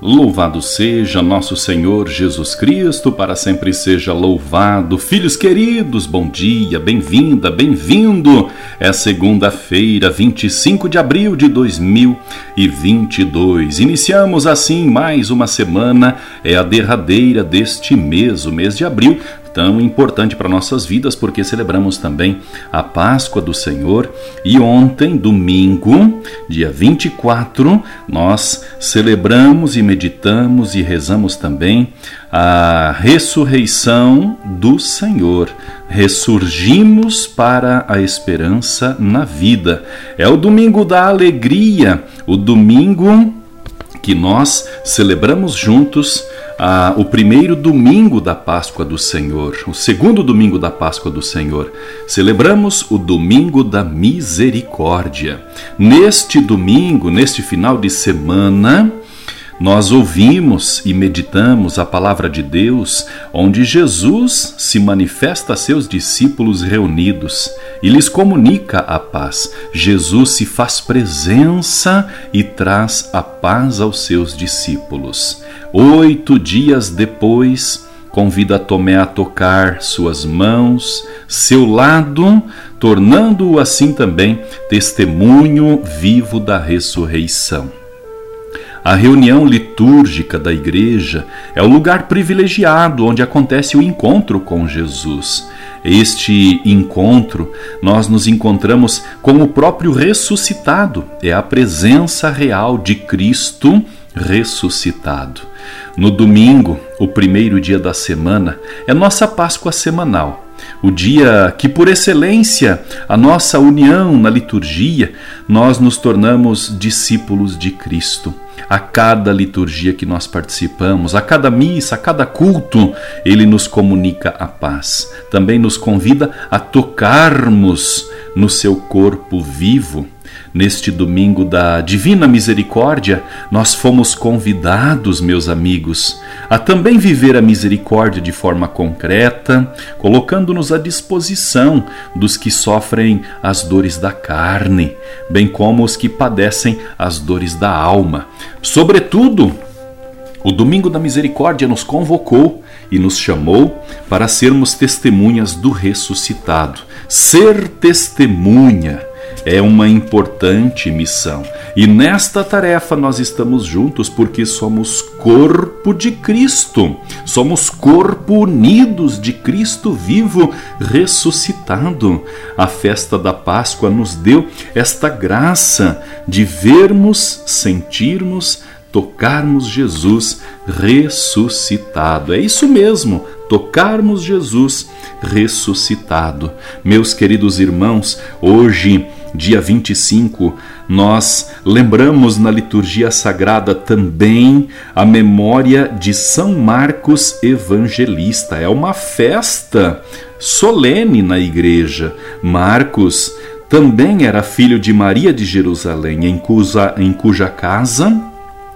Louvado seja nosso Senhor Jesus Cristo, para sempre seja louvado. Filhos queridos, bom dia, bem-vinda, bem-vindo. É segunda-feira, 25 de abril de 2022. Iniciamos assim mais uma semana, é a derradeira deste mês, o mês de abril, tão importante para nossas vidas porque celebramos também a Páscoa do Senhor e ontem, domingo, dia 24, nós celebramos e meditamos e rezamos também a ressurreição do Senhor. Ressurgimos para a esperança na vida. É o domingo da alegria, o domingo que nós celebramos juntos ah, o primeiro domingo da Páscoa do Senhor, o segundo domingo da Páscoa do Senhor. Celebramos o domingo da misericórdia. Neste domingo, neste final de semana, nós ouvimos e meditamos a palavra de Deus, onde Jesus se manifesta a seus discípulos reunidos e lhes comunica a paz. Jesus se faz presença e traz a paz aos seus discípulos. Oito dias depois, convida Tomé a tocar suas mãos, seu lado, tornando-o assim também testemunho vivo da ressurreição. A reunião litúrgica da igreja é o lugar privilegiado onde acontece o encontro com Jesus. Este encontro, nós nos encontramos com o próprio ressuscitado, é a presença real de Cristo ressuscitado. No domingo, o primeiro dia da semana, é nossa Páscoa semanal o dia que, por excelência, a nossa união na liturgia, nós nos tornamos discípulos de Cristo. A cada liturgia que nós participamos, a cada missa, a cada culto, ele nos comunica a paz. Também nos convida a tocarmos no seu corpo vivo Neste domingo da Divina Misericórdia, nós fomos convidados, meus amigos, a também viver a misericórdia de forma concreta, colocando-nos à disposição dos que sofrem as dores da carne, bem como os que padecem as dores da alma. Sobretudo, o Domingo da Misericórdia nos convocou e nos chamou para sermos testemunhas do ressuscitado. Ser testemunha é uma importante missão. E nesta tarefa nós estamos juntos porque somos corpo de Cristo. Somos corpo unidos de Cristo vivo ressuscitado. A festa da Páscoa nos deu esta graça de vermos, sentirmos, tocarmos Jesus ressuscitado. É isso mesmo, tocarmos Jesus ressuscitado. Meus queridos irmãos, hoje dia 25, nós lembramos na liturgia sagrada também a memória de São Marcos Evangelista. É uma festa solene na igreja. Marcos também era filho de Maria de Jerusalém, em cuja, em cuja casa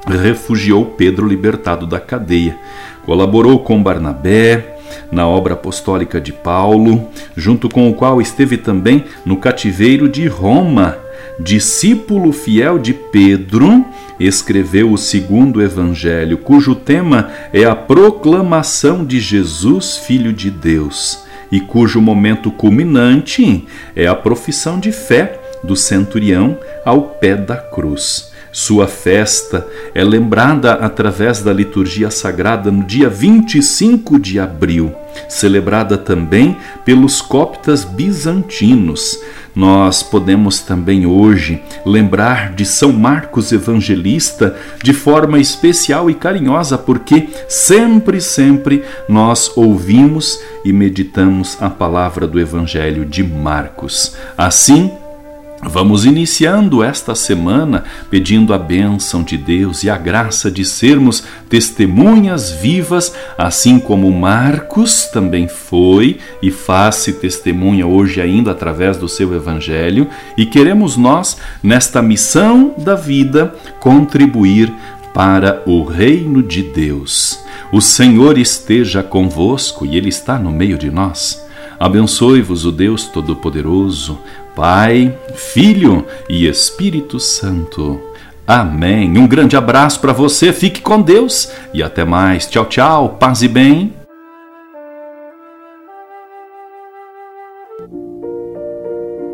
refugiou Pedro libertado da cadeia. Colaborou com Barnabé, na obra apostólica de Paulo, junto com o qual esteve também no cativeiro de Roma. Discípulo fiel de Pedro, escreveu o segundo evangelho, cujo tema é a proclamação de Jesus, Filho de Deus, e cujo momento culminante é a profissão de fé do centurião ao pé da cruz. Sua festa é lembrada através da liturgia sagrada no dia 25 de abril, celebrada também pelos coptas bizantinos. Nós podemos também hoje lembrar de São Marcos Evangelista de forma especial e carinhosa, porque sempre, sempre nós ouvimos e meditamos a palavra do Evangelho de Marcos. Assim, Vamos iniciando esta semana pedindo a bênção de Deus e a graça de sermos testemunhas vivas, assim como Marcos também foi e faz-se testemunha hoje ainda através do seu evangelho, e queremos nós, nesta missão da vida, contribuir para o reino de Deus. O Senhor esteja convosco e Ele está no meio de nós. Abençoe-vos o Deus Todo-Poderoso, Pai, Filho e Espírito Santo. Amém. Um grande abraço para você, fique com Deus e até mais. Tchau, tchau, paz e bem.